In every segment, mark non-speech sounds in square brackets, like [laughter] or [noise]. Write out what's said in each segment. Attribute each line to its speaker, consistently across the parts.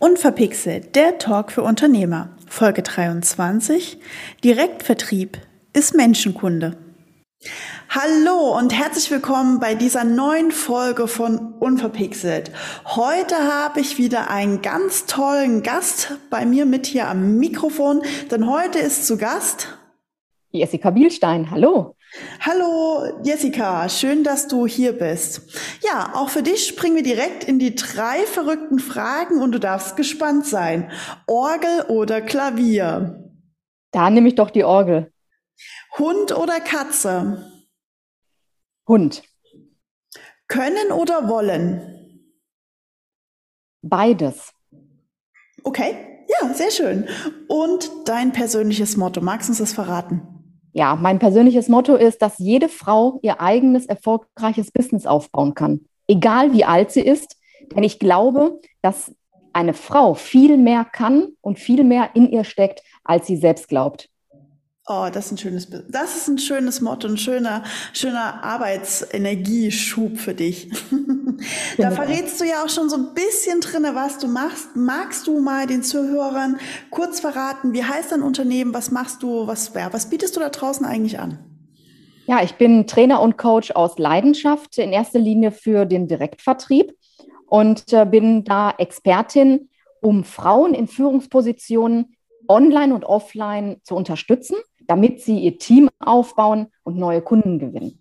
Speaker 1: Unverpixelt, der Talk für Unternehmer. Folge 23. Direktvertrieb ist Menschenkunde. Hallo und herzlich willkommen bei dieser neuen Folge von Unverpixelt. Heute habe ich wieder einen ganz tollen Gast bei mir mit hier am Mikrofon, denn heute ist zu Gast
Speaker 2: Jessica Bielstein. Hallo.
Speaker 1: Hallo Jessica, schön, dass du hier bist. Ja, auch für dich springen wir direkt in die drei verrückten Fragen und du darfst gespannt sein. Orgel oder Klavier?
Speaker 2: Da nehme ich doch die Orgel.
Speaker 1: Hund oder Katze?
Speaker 2: Hund.
Speaker 1: Können oder wollen?
Speaker 2: Beides.
Speaker 1: Okay, ja, sehr schön. Und dein persönliches Motto, magst du uns das verraten?
Speaker 2: Ja, mein persönliches Motto ist, dass jede Frau ihr eigenes erfolgreiches Business aufbauen kann, egal wie alt sie ist. Denn ich glaube, dass eine Frau viel mehr kann und viel mehr in ihr steckt, als sie selbst glaubt.
Speaker 1: Oh, das ist ein schönes, das ist ein schönes Motto, ein schöner, schöner Arbeitsenergieschub für dich. [laughs] da verrätst du ja auch schon so ein bisschen drinne, was du machst. Magst du mal den Zuhörern kurz verraten, wie heißt dein Unternehmen, was machst du, was, ja, was bietest du da draußen eigentlich an?
Speaker 2: Ja, ich bin Trainer und Coach aus Leidenschaft, in erster Linie für den Direktvertrieb und äh, bin da Expertin, um Frauen in Führungspositionen online und offline zu unterstützen damit sie ihr Team aufbauen und neue Kunden gewinnen.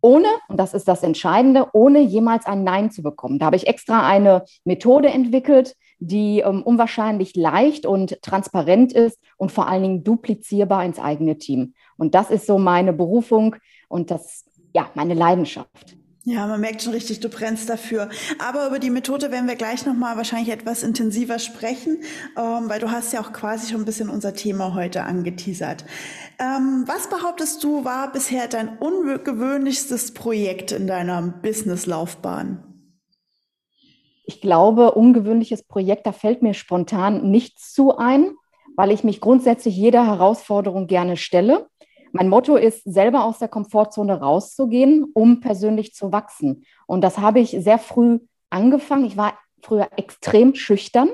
Speaker 2: Ohne, und das ist das Entscheidende, ohne jemals ein Nein zu bekommen. Da habe ich extra eine Methode entwickelt, die ähm, unwahrscheinlich leicht und transparent ist und vor allen Dingen duplizierbar ins eigene Team. Und das ist so meine Berufung und das, ja, meine Leidenschaft.
Speaker 1: Ja, man merkt schon richtig, du brennst dafür. Aber über die Methode werden wir gleich nochmal wahrscheinlich etwas intensiver sprechen, ähm, weil du hast ja auch quasi schon ein bisschen unser Thema heute angeteasert. Ähm, was behauptest du, war bisher dein ungewöhnlichstes Projekt in deiner Businesslaufbahn?
Speaker 2: Ich glaube, ungewöhnliches Projekt, da fällt mir spontan nichts zu ein, weil ich mich grundsätzlich jeder Herausforderung gerne stelle. Mein Motto ist, selber aus der Komfortzone rauszugehen, um persönlich zu wachsen. Und das habe ich sehr früh angefangen. Ich war früher extrem schüchtern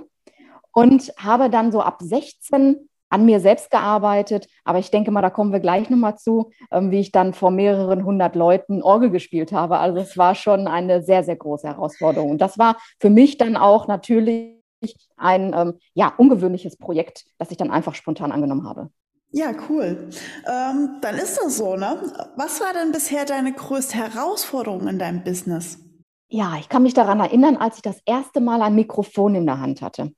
Speaker 2: und habe dann so ab 16 an mir selbst gearbeitet. Aber ich denke mal, da kommen wir gleich nochmal zu, ähm, wie ich dann vor mehreren hundert Leuten Orgel gespielt habe. Also es war schon eine sehr, sehr große Herausforderung. Und das war für mich dann auch natürlich ein ähm, ja, ungewöhnliches Projekt, das ich dann einfach spontan angenommen habe.
Speaker 1: Ja, cool. Ähm, dann ist das so, ne? Was war denn bisher deine größte Herausforderung in deinem Business?
Speaker 2: Ja, ich kann mich daran erinnern, als ich das erste Mal ein Mikrofon in der Hand hatte.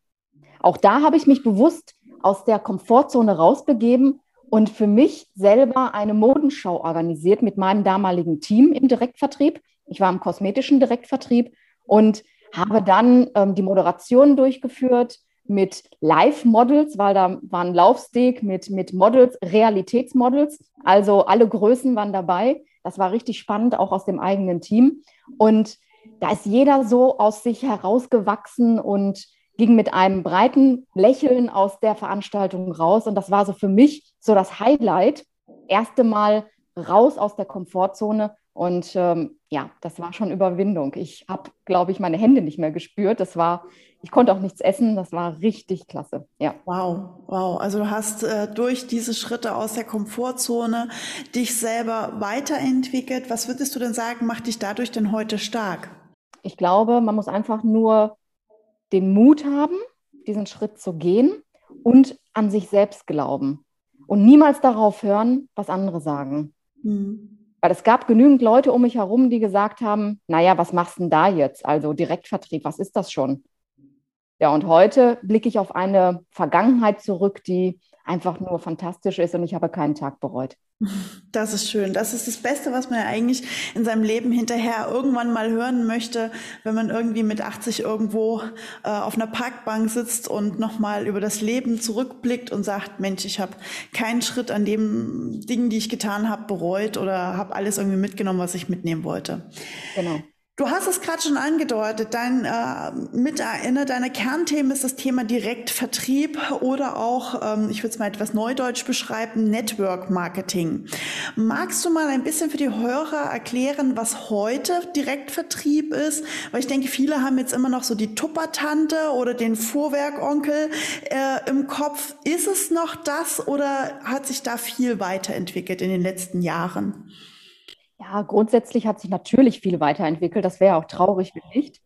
Speaker 2: Auch da habe ich mich bewusst aus der Komfortzone rausbegeben und für mich selber eine Modenschau organisiert mit meinem damaligen Team im Direktvertrieb. Ich war im kosmetischen Direktvertrieb und habe dann ähm, die Moderation durchgeführt, mit Live-Models, weil da war ein Laufsteg mit, mit Models, Realitätsmodels. Also alle Größen waren dabei. Das war richtig spannend, auch aus dem eigenen Team. Und da ist jeder so aus sich herausgewachsen und ging mit einem breiten Lächeln aus der Veranstaltung raus. Und das war so für mich so das Highlight. Erste Mal raus aus der Komfortzone. Und ähm, ja, das war schon Überwindung. Ich habe, glaube ich, meine Hände nicht mehr gespürt. Das war ich konnte auch nichts essen. Das war richtig klasse. Ja.
Speaker 1: Wow, wow. Also du hast äh, durch diese Schritte aus der Komfortzone dich selber weiterentwickelt. Was würdest du denn sagen, macht dich dadurch denn heute stark?
Speaker 2: Ich glaube, man muss einfach nur den Mut haben, diesen Schritt zu gehen und an sich selbst glauben und niemals darauf hören, was andere sagen. Mhm. Weil es gab genügend Leute um mich herum, die gesagt haben, naja, was machst du denn da jetzt? Also Direktvertrieb, was ist das schon? Ja, und heute blicke ich auf eine Vergangenheit zurück, die einfach nur fantastisch ist und ich habe keinen Tag bereut.
Speaker 1: Das ist schön. Das ist das Beste, was man ja eigentlich in seinem Leben hinterher irgendwann mal hören möchte, wenn man irgendwie mit 80 irgendwo äh, auf einer Parkbank sitzt und nochmal über das Leben zurückblickt und sagt, Mensch, ich habe keinen Schritt an dem Dingen, die ich getan habe, bereut oder habe alles irgendwie mitgenommen, was ich mitnehmen wollte.
Speaker 2: Genau.
Speaker 1: Du hast es gerade schon angedeutet, dein äh, mit einer deiner Kernthemen ist das Thema Direktvertrieb oder auch, ähm, ich würde es mal etwas neudeutsch beschreiben, Network Marketing. Magst du mal ein bisschen für die Hörer erklären, was heute Direktvertrieb ist? Weil ich denke, viele haben jetzt immer noch so die Tuppertante oder den Fuhrwerkonkel äh, im Kopf. Ist es noch das oder hat sich da viel weiterentwickelt in den letzten Jahren?
Speaker 2: Ja, grundsätzlich hat sich natürlich viel weiterentwickelt. Das wäre auch traurig, wenn nicht.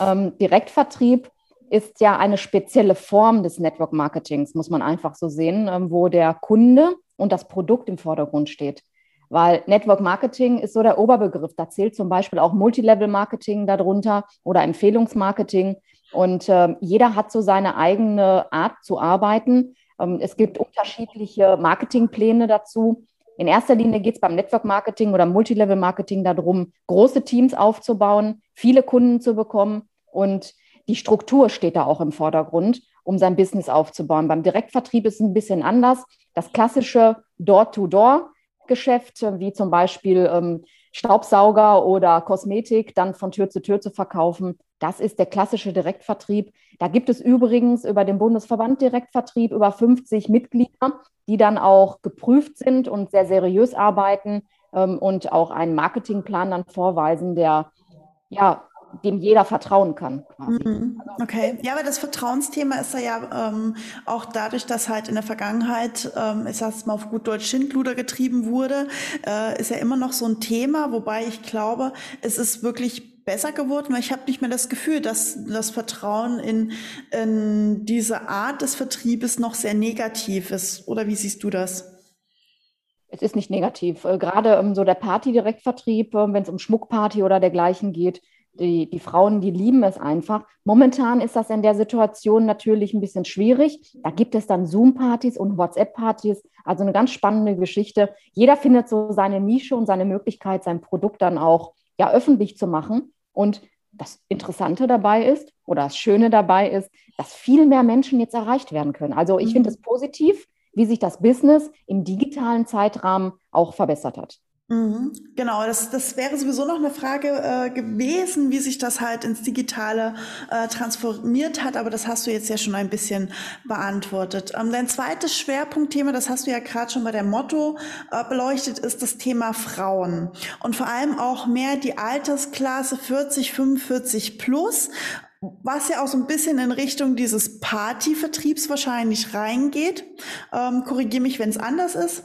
Speaker 2: Ähm, Direktvertrieb ist ja eine spezielle Form des Network Marketings, muss man einfach so sehen, ähm, wo der Kunde und das Produkt im Vordergrund steht. Weil Network Marketing ist so der Oberbegriff. Da zählt zum Beispiel auch Multilevel Marketing darunter oder Empfehlungsmarketing. Und äh, jeder hat so seine eigene Art zu arbeiten. Ähm, es gibt unterschiedliche Marketingpläne dazu. In erster Linie geht es beim Network Marketing oder Multilevel Marketing darum, große Teams aufzubauen, viele Kunden zu bekommen und die Struktur steht da auch im Vordergrund, um sein Business aufzubauen. Beim Direktvertrieb ist es ein bisschen anders. Das klassische Door-to-Door-Geschäft, wie zum Beispiel ähm, Staubsauger oder Kosmetik dann von Tür zu Tür zu verkaufen. Das ist der klassische Direktvertrieb. Da gibt es übrigens über den Bundesverband Direktvertrieb über 50 Mitglieder, die dann auch geprüft sind und sehr seriös arbeiten ähm, und auch einen Marketingplan dann vorweisen, der ja dem jeder vertrauen kann.
Speaker 1: Mhm. Okay, ja, aber das Vertrauensthema ist ja ähm, auch dadurch, dass halt in der Vergangenheit, ähm, ich sag's mal auf gut Deutsch, Schindluder getrieben wurde, äh, ist ja immer noch so ein Thema, wobei ich glaube, es ist wirklich besser geworden, weil ich habe nicht mehr das Gefühl, dass das Vertrauen in, in diese Art des Vertriebes noch sehr negativ ist. Oder wie siehst du das?
Speaker 2: Es ist nicht negativ. Äh, gerade ähm, so der Party-Direktvertrieb, äh, wenn es um Schmuckparty oder dergleichen geht, die, die Frauen, die lieben es einfach. Momentan ist das in der Situation natürlich ein bisschen schwierig. Da gibt es dann Zoom-Partys und WhatsApp-Partys. Also eine ganz spannende Geschichte. Jeder findet so seine Nische und seine Möglichkeit, sein Produkt dann auch ja, öffentlich zu machen. Und das Interessante dabei ist oder das Schöne dabei ist, dass viel mehr Menschen jetzt erreicht werden können. Also ich mhm. finde es positiv, wie sich das Business im digitalen Zeitrahmen auch verbessert hat.
Speaker 1: Mhm. Genau, das, das wäre sowieso noch eine Frage äh, gewesen, wie sich das halt ins Digitale äh, transformiert hat, aber das hast du jetzt ja schon ein bisschen beantwortet. Ähm, dein zweites Schwerpunktthema, das hast du ja gerade schon bei der Motto äh, beleuchtet, ist das Thema Frauen und vor allem auch mehr die Altersklasse 40, 45 plus was ja auch so ein bisschen in Richtung dieses Partyvertriebs wahrscheinlich reingeht. Ähm, Korrigiere mich, wenn es anders ist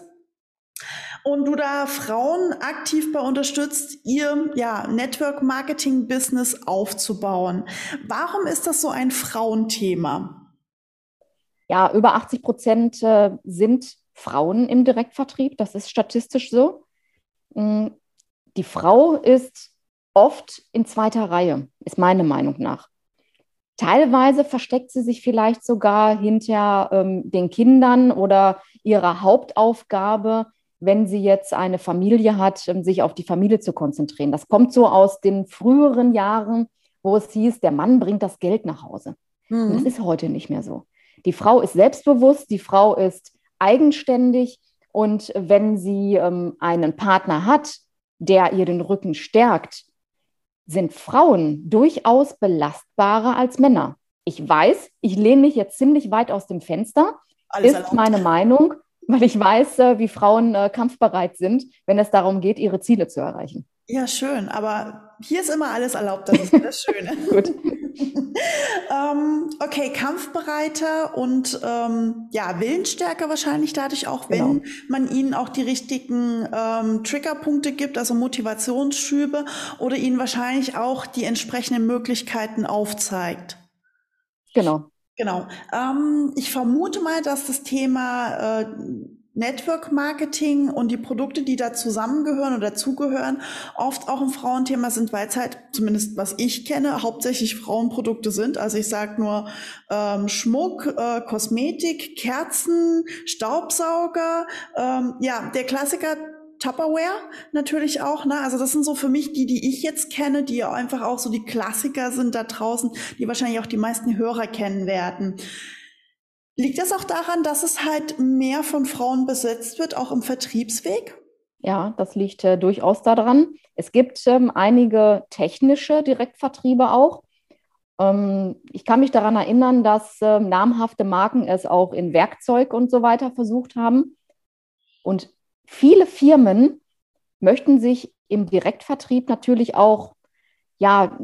Speaker 1: und du da Frauen aktiv bei unterstützt, ihr ja, Network Marketing Business aufzubauen. Warum ist das so ein Frauenthema?
Speaker 2: Ja, über 80 Prozent äh, sind Frauen im Direktvertrieb. Das ist statistisch so. Mm, die Frau ist oft in zweiter Reihe, ist meine Meinung nach. Teilweise versteckt sie sich vielleicht sogar hinter ähm, den Kindern oder ihrer Hauptaufgabe, wenn sie jetzt eine Familie hat, sich auf die Familie zu konzentrieren. Das kommt so aus den früheren Jahren, wo es hieß, der Mann bringt das Geld nach Hause. Mhm. das ist heute nicht mehr so. Die Frau ist selbstbewusst, die Frau ist eigenständig und wenn sie ähm, einen Partner hat, der ihr den Rücken stärkt, sind Frauen durchaus belastbarer als Männer. Ich weiß, ich lehne mich jetzt ziemlich weit aus dem Fenster, Alles ist erlaubt. meine Meinung, weil ich weiß, äh, wie Frauen äh, kampfbereit sind, wenn es darum geht, ihre Ziele zu erreichen.
Speaker 1: Ja, schön. Aber hier ist immer alles erlaubt. Das ist das Schöne. [laughs] [laughs] Gut. ähm, okay, kampfbereiter und ähm, ja, willensstärker wahrscheinlich dadurch auch, wenn genau. man ihnen auch die richtigen ähm, Triggerpunkte gibt, also Motivationsschübe oder ihnen wahrscheinlich auch die entsprechenden Möglichkeiten aufzeigt.
Speaker 2: Genau.
Speaker 1: Genau. Ähm, ich vermute mal, dass das Thema äh, Network Marketing und die Produkte, die da zusammengehören oder dazugehören, oft auch ein Frauenthema sind, weil es halt, zumindest was ich kenne, hauptsächlich Frauenprodukte sind. Also ich sage nur ähm, Schmuck, äh, Kosmetik, Kerzen, Staubsauger. Ähm, ja, der Klassiker Tupperware natürlich auch, ne? Also das sind so für mich die, die ich jetzt kenne, die einfach auch so die Klassiker sind da draußen, die wahrscheinlich auch die meisten Hörer kennen werden. Liegt das auch daran, dass es halt mehr von Frauen besetzt wird, auch im Vertriebsweg?
Speaker 2: Ja, das liegt äh, durchaus daran. Es gibt ähm, einige technische Direktvertriebe auch. Ähm, ich kann mich daran erinnern, dass äh, namhafte Marken es auch in Werkzeug und so weiter versucht haben. Und viele Firmen möchten sich im Direktvertrieb natürlich auch ja,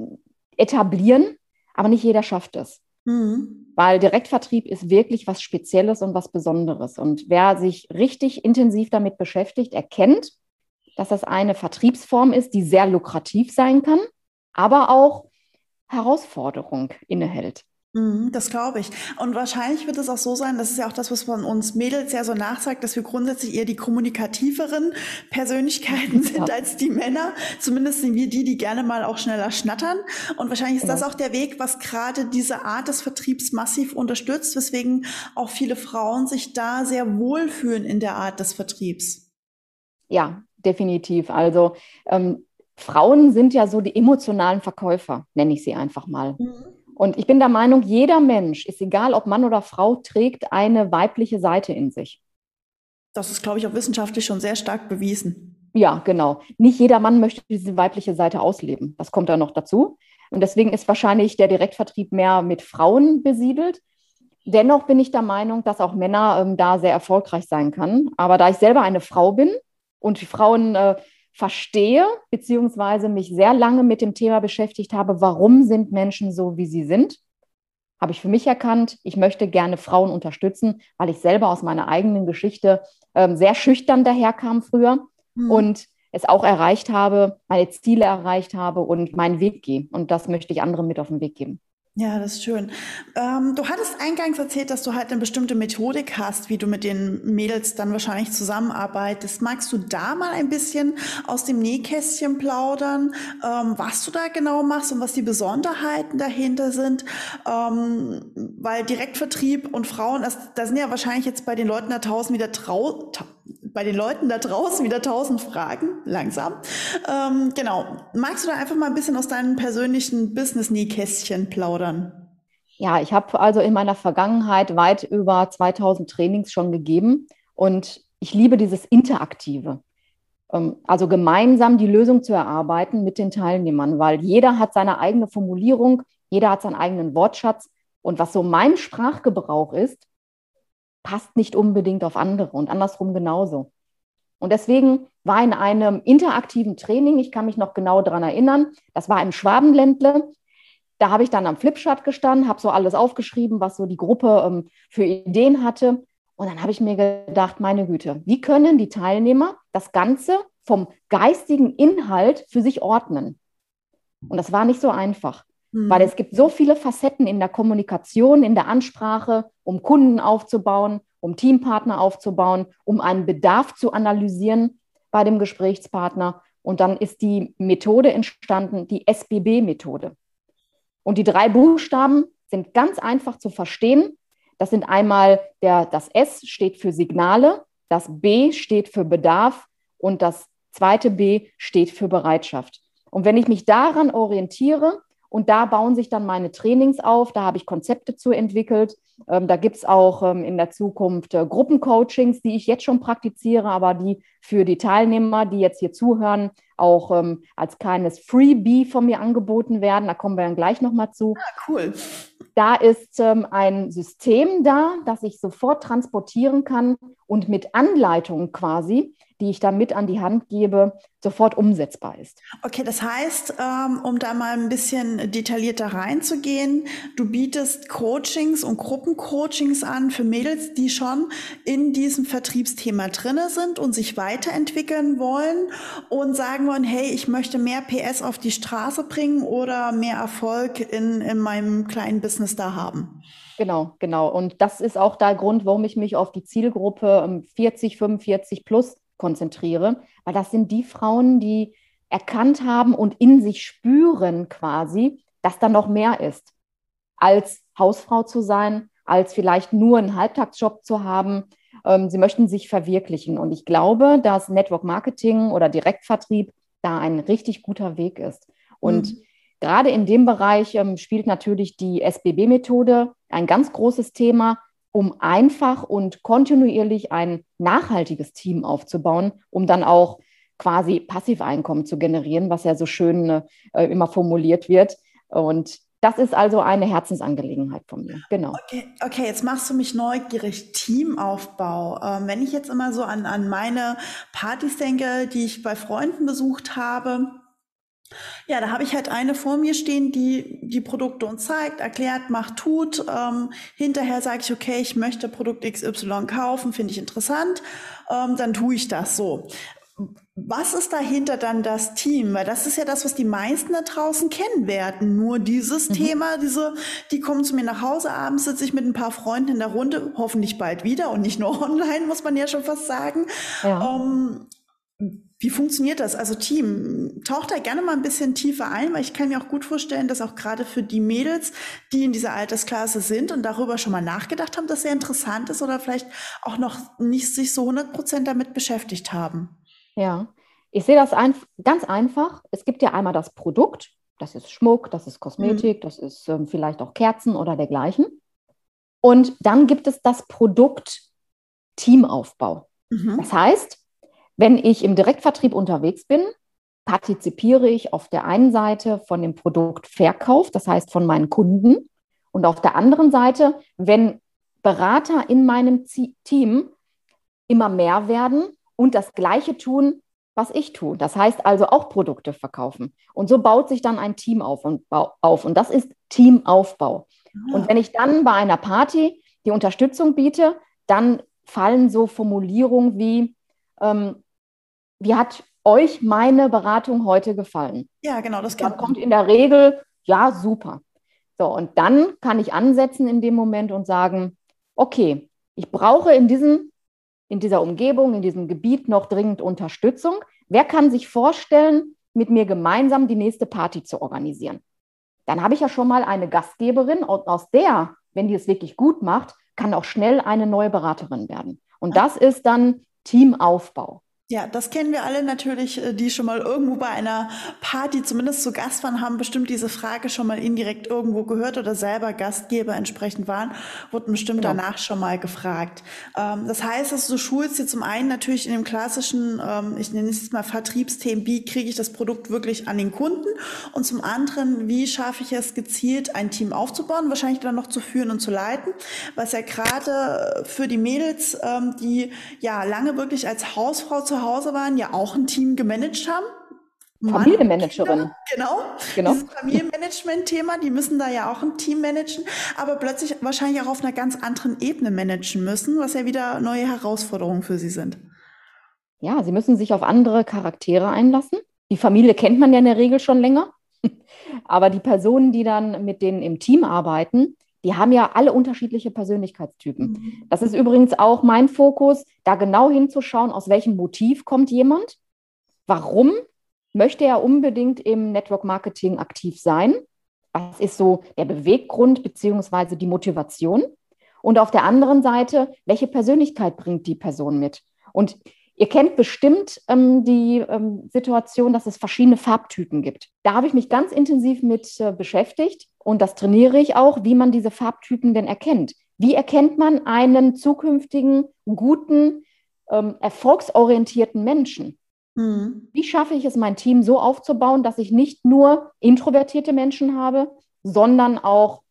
Speaker 2: etablieren, aber nicht jeder schafft es. Mhm. Weil Direktvertrieb ist wirklich was Spezielles und was Besonderes. Und wer sich richtig intensiv damit beschäftigt, erkennt, dass das eine Vertriebsform ist, die sehr lukrativ sein kann, aber auch Herausforderung innehält.
Speaker 1: Mhm, das glaube ich. Und wahrscheinlich wird es auch so sein, das ist ja auch das, was man uns Mädels ja so nachsagt, dass wir grundsätzlich eher die kommunikativeren Persönlichkeiten [laughs] sind ja. als die Männer. Zumindest sind wir die, die gerne mal auch schneller schnattern. Und wahrscheinlich ist ja. das auch der Weg, was gerade diese Art des Vertriebs massiv unterstützt, weswegen auch viele Frauen sich da sehr wohlfühlen in der Art des Vertriebs.
Speaker 2: Ja, definitiv. Also ähm, Frauen sind ja so die emotionalen Verkäufer, nenne ich sie einfach mal. Mhm. Und ich bin der Meinung, jeder Mensch, ist egal ob Mann oder Frau, trägt eine weibliche Seite in sich.
Speaker 1: Das ist, glaube ich, auch wissenschaftlich schon sehr stark bewiesen.
Speaker 2: Ja, genau. Nicht jeder Mann möchte diese weibliche Seite ausleben. Das kommt da noch dazu. Und deswegen ist wahrscheinlich der Direktvertrieb mehr mit Frauen besiedelt. Dennoch bin ich der Meinung, dass auch Männer ähm, da sehr erfolgreich sein können. Aber da ich selber eine Frau bin und die Frauen äh, verstehe, beziehungsweise mich sehr lange mit dem Thema beschäftigt habe, warum sind Menschen so, wie sie sind, habe ich für mich erkannt, ich möchte gerne Frauen unterstützen, weil ich selber aus meiner eigenen Geschichte ähm, sehr schüchtern daherkam früher mhm. und es auch erreicht habe, meine Ziele erreicht habe und meinen Weg gehe. Und das möchte ich anderen mit auf den Weg geben.
Speaker 1: Ja, das ist schön. Ähm, du hattest eingangs erzählt, dass du halt eine bestimmte Methodik hast, wie du mit den Mädels dann wahrscheinlich zusammenarbeitest. Magst du da mal ein bisschen aus dem Nähkästchen plaudern, ähm, was du da genau machst und was die Besonderheiten dahinter sind? Ähm, weil Direktvertrieb und Frauen, da sind ja wahrscheinlich jetzt bei den Leuten da draußen wieder trau bei den Leuten da draußen wieder tausend Fragen, langsam. Ähm, genau. Magst du da einfach mal ein bisschen aus deinem persönlichen Business-Nähkästchen plaudern?
Speaker 2: Ja, ich habe also in meiner Vergangenheit weit über 2000 Trainings schon gegeben und ich liebe dieses Interaktive. Ähm, also gemeinsam die Lösung zu erarbeiten mit den Teilnehmern, weil jeder hat seine eigene Formulierung, jeder hat seinen eigenen Wortschatz. Und was so mein Sprachgebrauch ist, passt nicht unbedingt auf andere und andersrum genauso. Und deswegen war in einem interaktiven Training, ich kann mich noch genau daran erinnern, das war im Schwabenländle. Da habe ich dann am Flipchart gestanden, habe so alles aufgeschrieben, was so die Gruppe ähm, für Ideen hatte. Und dann habe ich mir gedacht, meine Güte, wie können die Teilnehmer das Ganze vom geistigen Inhalt für sich ordnen? Und das war nicht so einfach. Mhm. Weil es gibt so viele Facetten in der Kommunikation, in der Ansprache, um Kunden aufzubauen, um Teampartner aufzubauen, um einen Bedarf zu analysieren bei dem Gesprächspartner. Und dann ist die Methode entstanden, die SBB-Methode. Und die drei Buchstaben sind ganz einfach zu verstehen. Das sind einmal der, das S steht für Signale, das B steht für Bedarf und das zweite B steht für Bereitschaft. Und wenn ich mich daran orientiere, und da bauen sich dann meine Trainings auf. Da habe ich Konzepte zu entwickelt. Ähm, da gibt es auch ähm, in der Zukunft äh, Gruppencoachings, die ich jetzt schon praktiziere, aber die für die Teilnehmer, die jetzt hier zuhören, auch ähm, als kleines Freebie von mir angeboten werden. Da kommen wir dann gleich nochmal zu.
Speaker 1: Ah, cool.
Speaker 2: Da ist ähm, ein System da, das ich sofort transportieren kann und mit Anleitung quasi die ich da mit an die Hand gebe, sofort umsetzbar ist.
Speaker 1: Okay, das heißt, ähm, um da mal ein bisschen detaillierter reinzugehen, du bietest Coachings und Gruppencoachings an für Mädels, die schon in diesem Vertriebsthema drinne sind und sich weiterentwickeln wollen und sagen wollen, hey, ich möchte mehr PS auf die Straße bringen oder mehr Erfolg in, in meinem kleinen Business da haben.
Speaker 2: Genau, genau. Und das ist auch der Grund, warum ich mich auf die Zielgruppe 40, ähm, 45 plus konzentriere, weil das sind die Frauen, die erkannt haben und in sich spüren quasi, dass da noch mehr ist, als Hausfrau zu sein, als vielleicht nur einen Halbtagsjob zu haben. Ähm, sie möchten sich verwirklichen. Und ich glaube, dass Network Marketing oder Direktvertrieb da ein richtig guter Weg ist. Und mhm. gerade in dem Bereich ähm, spielt natürlich die SBB-Methode ein ganz großes Thema, um einfach und kontinuierlich ein nachhaltiges Team aufzubauen, um dann auch quasi Passiveinkommen zu generieren, was ja so schön äh, immer formuliert wird. Und das ist also eine Herzensangelegenheit von mir, genau.
Speaker 1: Okay, okay jetzt machst du mich neugierig. Teamaufbau. Ähm, wenn ich jetzt immer so an, an meine Partys denke, die ich bei Freunden besucht habe, ja, da habe ich halt eine vor mir stehen, die die Produkte uns zeigt, erklärt, macht, tut. Ähm, hinterher sage ich, okay, ich möchte Produkt XY kaufen, finde ich interessant, ähm, dann tue ich das so. Was ist dahinter dann das Team? Weil das ist ja das, was die meisten da draußen kennen werden. Nur dieses mhm. Thema, diese, die kommen zu mir nach Hause, abends sitze ich mit ein paar Freunden in der Runde, hoffentlich bald wieder und nicht nur [laughs] online, muss man ja schon fast sagen. Ja. Ähm, wie funktioniert das? Also Team, taucht da gerne mal ein bisschen tiefer ein, weil ich kann mir auch gut vorstellen, dass auch gerade für die Mädels, die in dieser Altersklasse sind und darüber schon mal nachgedacht haben, dass sehr interessant ist oder vielleicht auch noch nicht sich so 100 Prozent damit beschäftigt haben.
Speaker 2: Ja, ich sehe das ein, ganz einfach. Es gibt ja einmal das Produkt, das ist Schmuck, das ist Kosmetik, mhm. das ist ähm, vielleicht auch Kerzen oder dergleichen. Und dann gibt es das Produkt Teamaufbau. Mhm. Das heißt, wenn ich im Direktvertrieb unterwegs bin, partizipiere ich auf der einen Seite von dem Produktverkauf, das heißt von meinen Kunden, und auf der anderen Seite, wenn Berater in meinem Team immer mehr werden, und das Gleiche tun, was ich tue. Das heißt also auch Produkte verkaufen. Und so baut sich dann ein Team auf und, auf. und das ist Teamaufbau. Ja. Und wenn ich dann bei einer Party die Unterstützung biete, dann fallen so Formulierungen wie, ähm, wie hat euch meine Beratung heute gefallen?
Speaker 1: Ja, genau, das
Speaker 2: dann kommt in der Regel, ja, super. So, und dann kann ich ansetzen in dem Moment und sagen, okay, ich brauche in diesem in dieser Umgebung, in diesem Gebiet noch dringend Unterstützung. Wer kann sich vorstellen, mit mir gemeinsam die nächste Party zu organisieren? Dann habe ich ja schon mal eine Gastgeberin und aus der, wenn die es wirklich gut macht, kann auch schnell eine neue Beraterin werden. Und das ist dann Teamaufbau.
Speaker 1: Ja, das kennen wir alle natürlich, äh, die schon mal irgendwo bei einer Party zumindest zu Gast waren, haben bestimmt diese Frage schon mal indirekt irgendwo gehört oder selber Gastgeber entsprechend waren, wurden bestimmt genau. danach schon mal gefragt. Ähm, das heißt, dass du schulst dir zum einen natürlich in dem klassischen, ähm, ich nenne es mal Vertriebsthemen, wie kriege ich das Produkt wirklich an den Kunden und zum anderen, wie schaffe ich es gezielt, ein Team aufzubauen, wahrscheinlich dann noch zu führen und zu leiten, was ja gerade für die Mädels, ähm, die ja lange wirklich als Hausfrau zu zu Hause waren, ja auch ein Team gemanagt haben.
Speaker 2: Familienmanagerin.
Speaker 1: Genau, genau. Dieses Familienmanagement-Thema, die müssen da ja auch ein Team managen, aber plötzlich wahrscheinlich auch auf einer ganz anderen Ebene managen müssen, was ja wieder neue Herausforderungen für sie sind.
Speaker 2: Ja, sie müssen sich auf andere Charaktere einlassen. Die Familie kennt man ja in der Regel schon länger. [laughs] Aber die Personen, die dann mit denen im Team arbeiten, die haben ja alle unterschiedliche Persönlichkeitstypen. Mhm. Das ist übrigens auch mein Fokus, da genau hinzuschauen, aus welchem Motiv kommt jemand, warum möchte er unbedingt im Network Marketing aktiv sein, was ist so der Beweggrund beziehungsweise die Motivation und auf der anderen Seite, welche Persönlichkeit bringt die Person mit. Und Ihr kennt bestimmt ähm, die ähm, Situation, dass es verschiedene Farbtypen gibt. Da habe ich mich ganz intensiv mit äh, beschäftigt und das trainiere ich auch, wie man diese Farbtypen denn erkennt. Wie erkennt man einen zukünftigen, guten, ähm, erfolgsorientierten Menschen? Mhm. Wie schaffe ich es, mein Team so aufzubauen, dass ich nicht nur introvertierte Menschen habe, sondern auch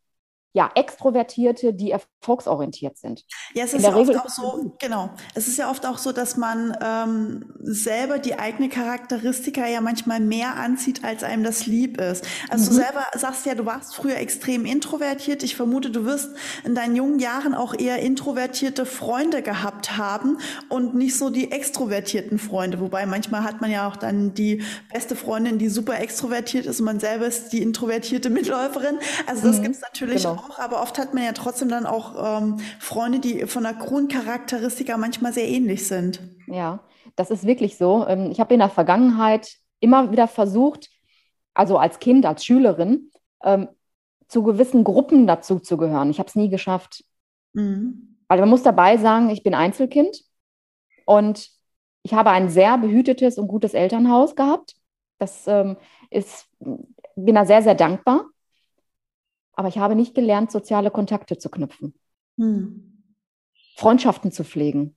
Speaker 2: ja, Extrovertierte, die erfolgsorientiert sind.
Speaker 1: Ja, es ist ja oft auch so, genau. Es ist ja oft auch so, dass man ähm, selber die eigene Charakteristika ja manchmal mehr anzieht, als einem das lieb ist. Also mhm. du selber sagst ja, du warst früher extrem introvertiert. Ich vermute, du wirst in deinen jungen Jahren auch eher introvertierte Freunde gehabt haben und nicht so die extrovertierten Freunde. Wobei manchmal hat man ja auch dann die beste Freundin, die super extrovertiert ist und man selber ist die introvertierte [laughs] Mitläuferin. Also das mhm. gibt es natürlich genau auch, aber oft hat man ja trotzdem dann auch ähm, Freunde, die von der Grundcharakteristika manchmal sehr ähnlich sind.
Speaker 2: Ja, das ist wirklich so. Ähm, ich habe in der Vergangenheit immer wieder versucht, also als Kind, als Schülerin, ähm, zu gewissen Gruppen dazu zu gehören. Ich habe es nie geschafft. Mhm. Also man muss dabei sagen, ich bin Einzelkind und ich habe ein sehr behütetes und gutes Elternhaus gehabt. Das ähm, ist, bin da sehr, sehr dankbar aber ich habe nicht gelernt, soziale Kontakte zu knüpfen. Hm. Freundschaften zu pflegen.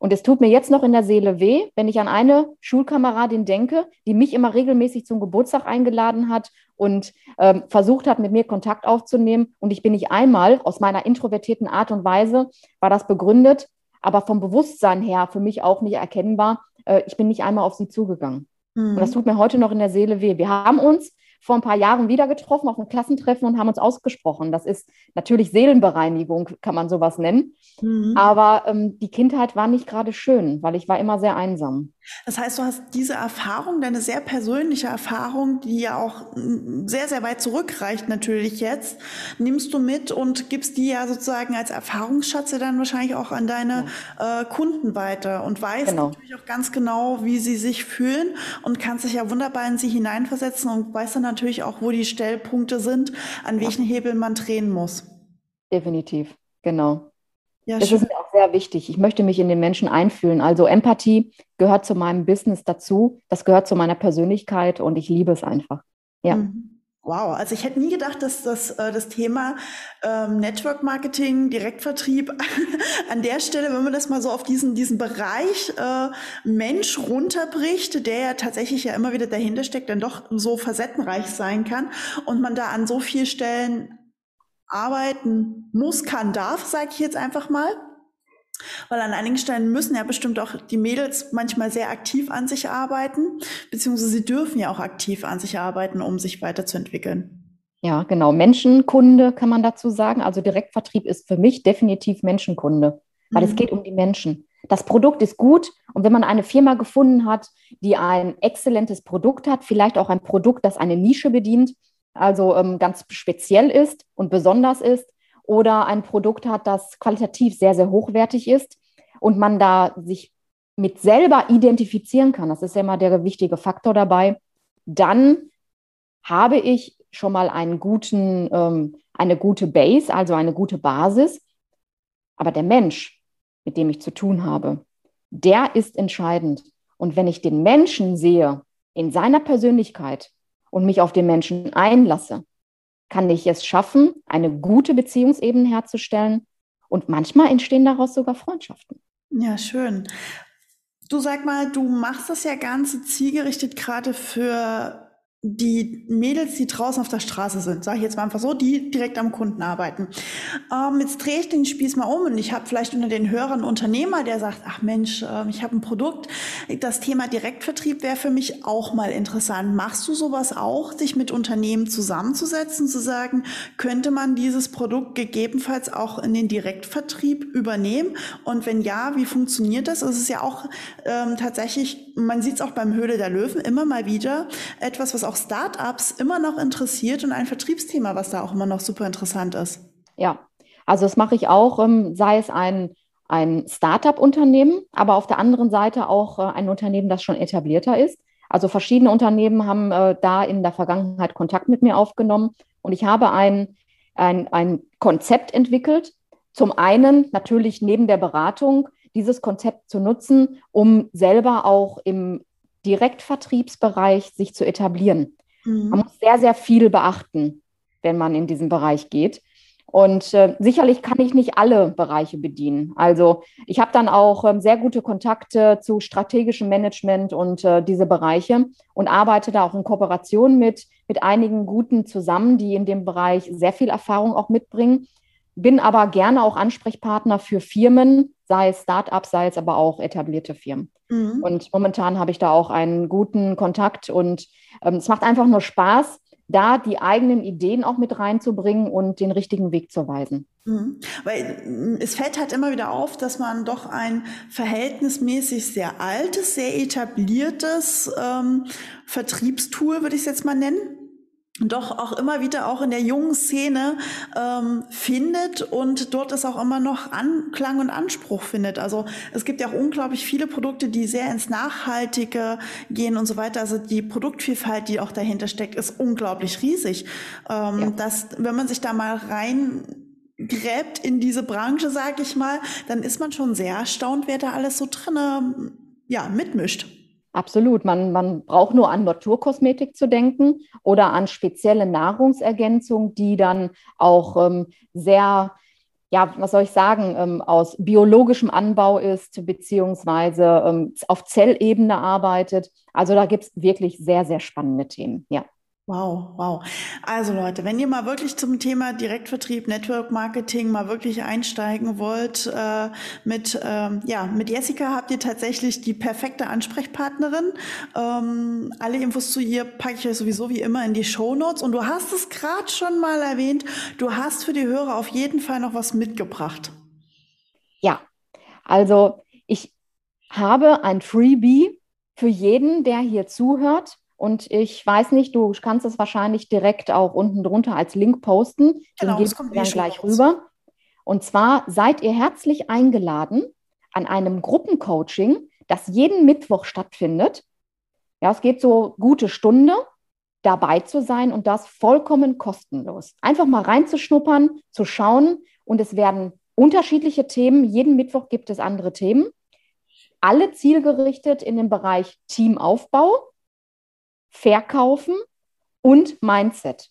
Speaker 2: Und es tut mir jetzt noch in der Seele weh, wenn ich an eine Schulkameradin denke, die mich immer regelmäßig zum Geburtstag eingeladen hat und ähm, versucht hat, mit mir Kontakt aufzunehmen. Und ich bin nicht einmal aus meiner introvertierten Art und Weise, war das begründet, aber vom Bewusstsein her für mich auch nicht erkennbar. Äh, ich bin nicht einmal auf sie zugegangen. Mhm. Und das tut mir heute noch in der Seele weh. Wir haben uns vor ein paar Jahren wieder getroffen auf einem Klassentreffen und haben uns ausgesprochen. Das ist natürlich Seelenbereinigung, kann man sowas nennen. Mhm. Aber ähm, die Kindheit war nicht gerade schön, weil ich war immer sehr einsam.
Speaker 1: Das heißt, du hast diese Erfahrung, deine sehr persönliche Erfahrung, die ja auch mm, sehr, sehr weit zurückreicht natürlich jetzt, nimmst du mit und gibst die ja sozusagen als Erfahrungsschatz dann wahrscheinlich auch an deine ja. äh, Kunden weiter und weißt genau. natürlich auch ganz genau, wie sie sich fühlen und kannst dich ja wunderbar in sie hineinversetzen und weißt dann natürlich auch, wo die Stellpunkte sind, an welchen ja. Hebel man drehen muss.
Speaker 2: Definitiv, genau. Ja, das schön. ist mir auch sehr wichtig. Ich möchte mich in den Menschen einfühlen. Also Empathie gehört zu meinem Business dazu. Das gehört zu meiner Persönlichkeit und ich liebe es einfach. Ja. Mhm.
Speaker 1: Wow, also ich hätte nie gedacht, dass das, äh, das Thema ähm, Network Marketing, Direktvertrieb [laughs] an der Stelle, wenn man das mal so auf diesen, diesen Bereich äh, Mensch runterbricht, der ja tatsächlich ja immer wieder dahinter steckt, dann doch so facettenreich sein kann und man da an so vielen Stellen arbeiten muss, kann, darf, sage ich jetzt einfach mal. Weil an einigen Stellen müssen ja bestimmt auch die Mädels manchmal sehr aktiv an sich arbeiten, beziehungsweise sie dürfen ja auch aktiv an sich arbeiten, um sich weiterzuentwickeln.
Speaker 2: Ja, genau. Menschenkunde kann man dazu sagen. Also Direktvertrieb ist für mich definitiv Menschenkunde, weil mhm. es geht um die Menschen. Das Produkt ist gut und wenn man eine Firma gefunden hat, die ein exzellentes Produkt hat, vielleicht auch ein Produkt, das eine Nische bedient, also ähm, ganz speziell ist und besonders ist, oder ein Produkt hat, das qualitativ sehr, sehr hochwertig ist und man da sich mit selber identifizieren kann, das ist ja immer der wichtige Faktor dabei, dann habe ich schon mal einen guten, ähm, eine gute Base, also eine gute Basis. Aber der Mensch, mit dem ich zu tun habe, der ist entscheidend. Und wenn ich den Menschen sehe in seiner Persönlichkeit, und mich auf den Menschen einlasse, kann ich es schaffen, eine gute Beziehungsebene herzustellen. Und manchmal entstehen daraus sogar Freundschaften.
Speaker 1: Ja, schön. Du sag mal, du machst das ja ganz zielgerichtet gerade für die Mädels, die draußen auf der Straße sind, sage ich jetzt mal einfach so, die direkt am Kunden arbeiten. Ähm, jetzt drehe ich den Spieß mal um und ich habe vielleicht unter den Hörern Unternehmer, der sagt, ach Mensch, äh, ich habe ein Produkt, das Thema Direktvertrieb wäre für mich auch mal interessant. Machst du sowas auch, sich mit Unternehmen zusammenzusetzen, zu sagen, könnte man dieses Produkt gegebenenfalls auch in den Direktvertrieb übernehmen? Und wenn ja, wie funktioniert das? Es ist ja auch ähm, tatsächlich, man sieht es auch beim Höhle der Löwen immer mal wieder, etwas, was auch auch Startups immer noch interessiert und ein Vertriebsthema, was da auch immer noch super interessant ist.
Speaker 2: Ja, also das mache ich auch, ähm, sei es ein, ein Startup-Unternehmen, aber auf der anderen Seite auch äh, ein Unternehmen, das schon etablierter ist. Also verschiedene Unternehmen haben äh, da in der Vergangenheit Kontakt mit mir aufgenommen und ich habe ein, ein, ein Konzept entwickelt. Zum einen natürlich neben der Beratung dieses Konzept zu nutzen, um selber auch im Direktvertriebsbereich sich zu etablieren. Mhm. Man muss sehr, sehr viel beachten, wenn man in diesen Bereich geht. Und äh, sicherlich kann ich nicht alle Bereiche bedienen. Also ich habe dann auch ähm, sehr gute Kontakte zu strategischem Management und äh, diese Bereiche und arbeite da auch in Kooperation mit, mit einigen Guten zusammen, die in dem Bereich sehr viel Erfahrung auch mitbringen. Bin aber gerne auch Ansprechpartner für Firmen, sei es Startups, sei es aber auch etablierte Firmen. Mhm. Und momentan habe ich da auch einen guten Kontakt und ähm, es macht einfach nur Spaß, da die eigenen Ideen auch mit reinzubringen und den richtigen Weg zu weisen.
Speaker 1: Mhm. Weil mm, es fällt halt immer wieder auf, dass man doch ein verhältnismäßig sehr altes, sehr etabliertes ähm, Vertriebstool, würde ich es jetzt mal nennen, doch auch immer wieder auch in der jungen Szene ähm, findet und dort es auch immer noch Anklang und Anspruch findet. Also es gibt ja auch unglaublich viele Produkte, die sehr ins Nachhaltige gehen und so weiter. Also die Produktvielfalt, die auch dahinter steckt, ist unglaublich riesig. Ähm, ja. dass, wenn man sich da mal rein gräbt in diese Branche, sag ich mal, dann ist man schon sehr erstaunt, wer da alles so drinne ja, mitmischt.
Speaker 2: Absolut. Man, man braucht nur an Naturkosmetik zu denken oder an spezielle Nahrungsergänzungen, die dann auch ähm, sehr ja, was soll ich sagen, ähm, aus biologischem Anbau ist, beziehungsweise ähm, auf Zellebene arbeitet. Also da gibt es wirklich sehr, sehr spannende Themen, ja.
Speaker 1: Wow, wow. Also Leute, wenn ihr mal wirklich zum Thema Direktvertrieb, Network Marketing mal wirklich einsteigen wollt, äh, mit, ähm, ja, mit Jessica habt ihr tatsächlich die perfekte Ansprechpartnerin. Ähm, alle Infos zu ihr packe ich euch sowieso wie immer in die Show Notes. Und du hast es gerade schon mal erwähnt, du hast für die Hörer auf jeden Fall noch was mitgebracht.
Speaker 2: Ja, also ich habe ein Freebie für jeden, der hier zuhört und ich weiß nicht, du kannst es wahrscheinlich direkt auch unten drunter als Link posten.
Speaker 1: Genau,
Speaker 2: Den gebe ich dann gleich raus. rüber. Und zwar seid ihr herzlich eingeladen an einem Gruppencoaching, das jeden Mittwoch stattfindet. Ja, es geht so gute Stunde, dabei zu sein und das vollkommen kostenlos. Einfach mal reinzuschnuppern, zu schauen und es werden unterschiedliche Themen. Jeden Mittwoch gibt es andere Themen. Alle zielgerichtet in den Bereich Teamaufbau Verkaufen und Mindset.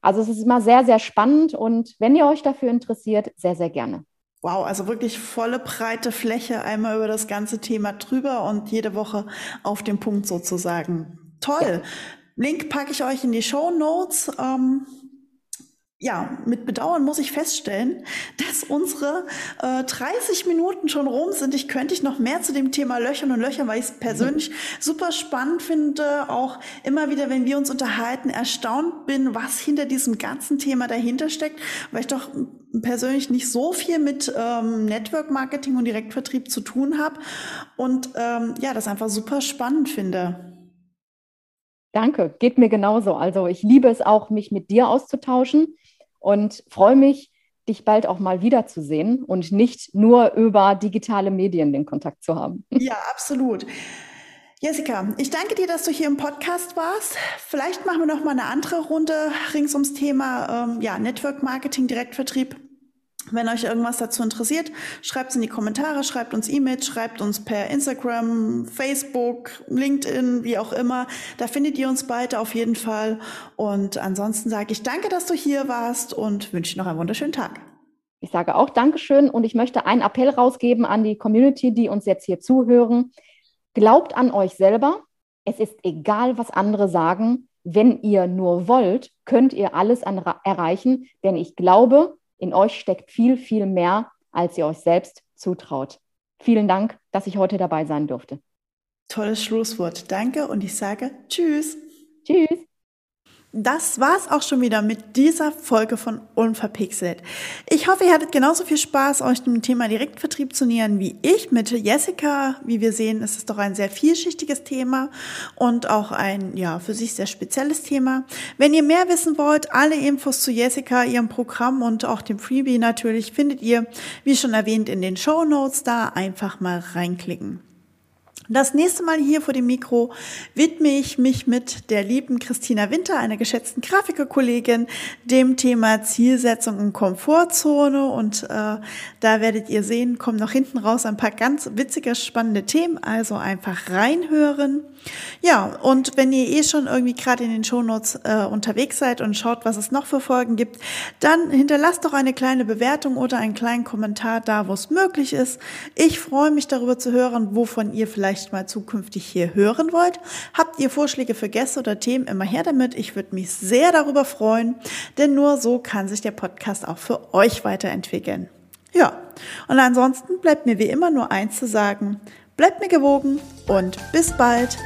Speaker 2: Also es ist immer sehr, sehr spannend und wenn ihr euch dafür interessiert, sehr, sehr gerne.
Speaker 1: Wow, also wirklich volle breite Fläche einmal über das ganze Thema drüber und jede Woche auf den Punkt sozusagen. Toll. Ja. Link packe ich euch in die Show Notes. Ähm, ja, mit Bedauern muss ich feststellen, dass unsere äh, 30 Minuten schon rum sind. Ich könnte ich noch mehr zu dem Thema Löchern und Löchern, weil ich es persönlich super spannend finde. Auch immer wieder, wenn wir uns unterhalten, erstaunt bin, was hinter diesem ganzen Thema dahinter steckt, weil ich doch persönlich nicht so viel mit ähm, Network Marketing und Direktvertrieb zu tun habe und ähm, ja, das einfach super spannend finde.
Speaker 2: Danke, geht mir genauso. Also ich liebe es auch, mich mit dir auszutauschen und freue mich, dich bald auch mal wiederzusehen und nicht nur über digitale Medien den Kontakt zu haben. [laughs]
Speaker 1: Ja, absolut. Jessica, ich danke dir, dass du hier im Podcast warst. Vielleicht machen wir noch mal eine andere Runde rings ums Thema ähm, ja, Network Marketing, Direktvertrieb. Wenn euch irgendwas dazu interessiert, schreibt es in die Kommentare, schreibt uns E-Mails, schreibt uns per Instagram, Facebook, LinkedIn, wie auch immer. Da findet ihr uns beide auf jeden Fall. Und ansonsten sage ich danke, dass du hier warst und wünsche noch einen wunderschönen Tag.
Speaker 2: Ich sage auch Dankeschön und ich möchte einen Appell rausgeben an die Community, die uns jetzt hier zuhören. Glaubt an euch selber. Es ist egal, was andere sagen. Wenn ihr nur wollt, könnt ihr alles erreichen, denn ich glaube, in euch steckt viel, viel mehr, als ihr euch selbst zutraut. Vielen Dank, dass ich heute dabei sein durfte.
Speaker 1: Tolles Schlusswort. Danke und ich sage Tschüss.
Speaker 2: Tschüss.
Speaker 1: Das war's auch schon wieder mit dieser Folge von Unverpixelt. Ich hoffe, ihr hattet genauso viel Spaß, euch dem Thema Direktvertrieb zu nähern wie ich mit Jessica. Wie wir sehen, ist es doch ein sehr vielschichtiges Thema und auch ein, ja, für sich sehr spezielles Thema. Wenn ihr mehr wissen wollt, alle Infos zu Jessica, ihrem Programm und auch dem Freebie natürlich findet ihr, wie schon erwähnt, in den Show Notes da einfach mal reinklicken. Das nächste Mal hier vor dem Mikro widme ich mich mit der lieben Christina Winter, einer geschätzten Grafikerkollegin, dem Thema Zielsetzung und Komfortzone. Und äh, da werdet ihr sehen, kommen noch hinten raus ein paar ganz witzige, spannende Themen. Also einfach reinhören. Ja, und wenn ihr eh schon irgendwie gerade in den Shownotes äh, unterwegs seid und schaut, was es noch für Folgen gibt, dann hinterlasst doch eine kleine Bewertung oder einen kleinen Kommentar da, wo es möglich ist. Ich freue mich darüber zu hören, wovon ihr vielleicht mal zukünftig hier hören wollt. Habt ihr Vorschläge für Gäste oder Themen, immer her damit. Ich würde mich sehr darüber freuen, denn nur so kann sich der Podcast auch für euch weiterentwickeln. Ja, und ansonsten bleibt mir wie immer nur eins zu sagen. Bleibt mir gewogen und bis bald.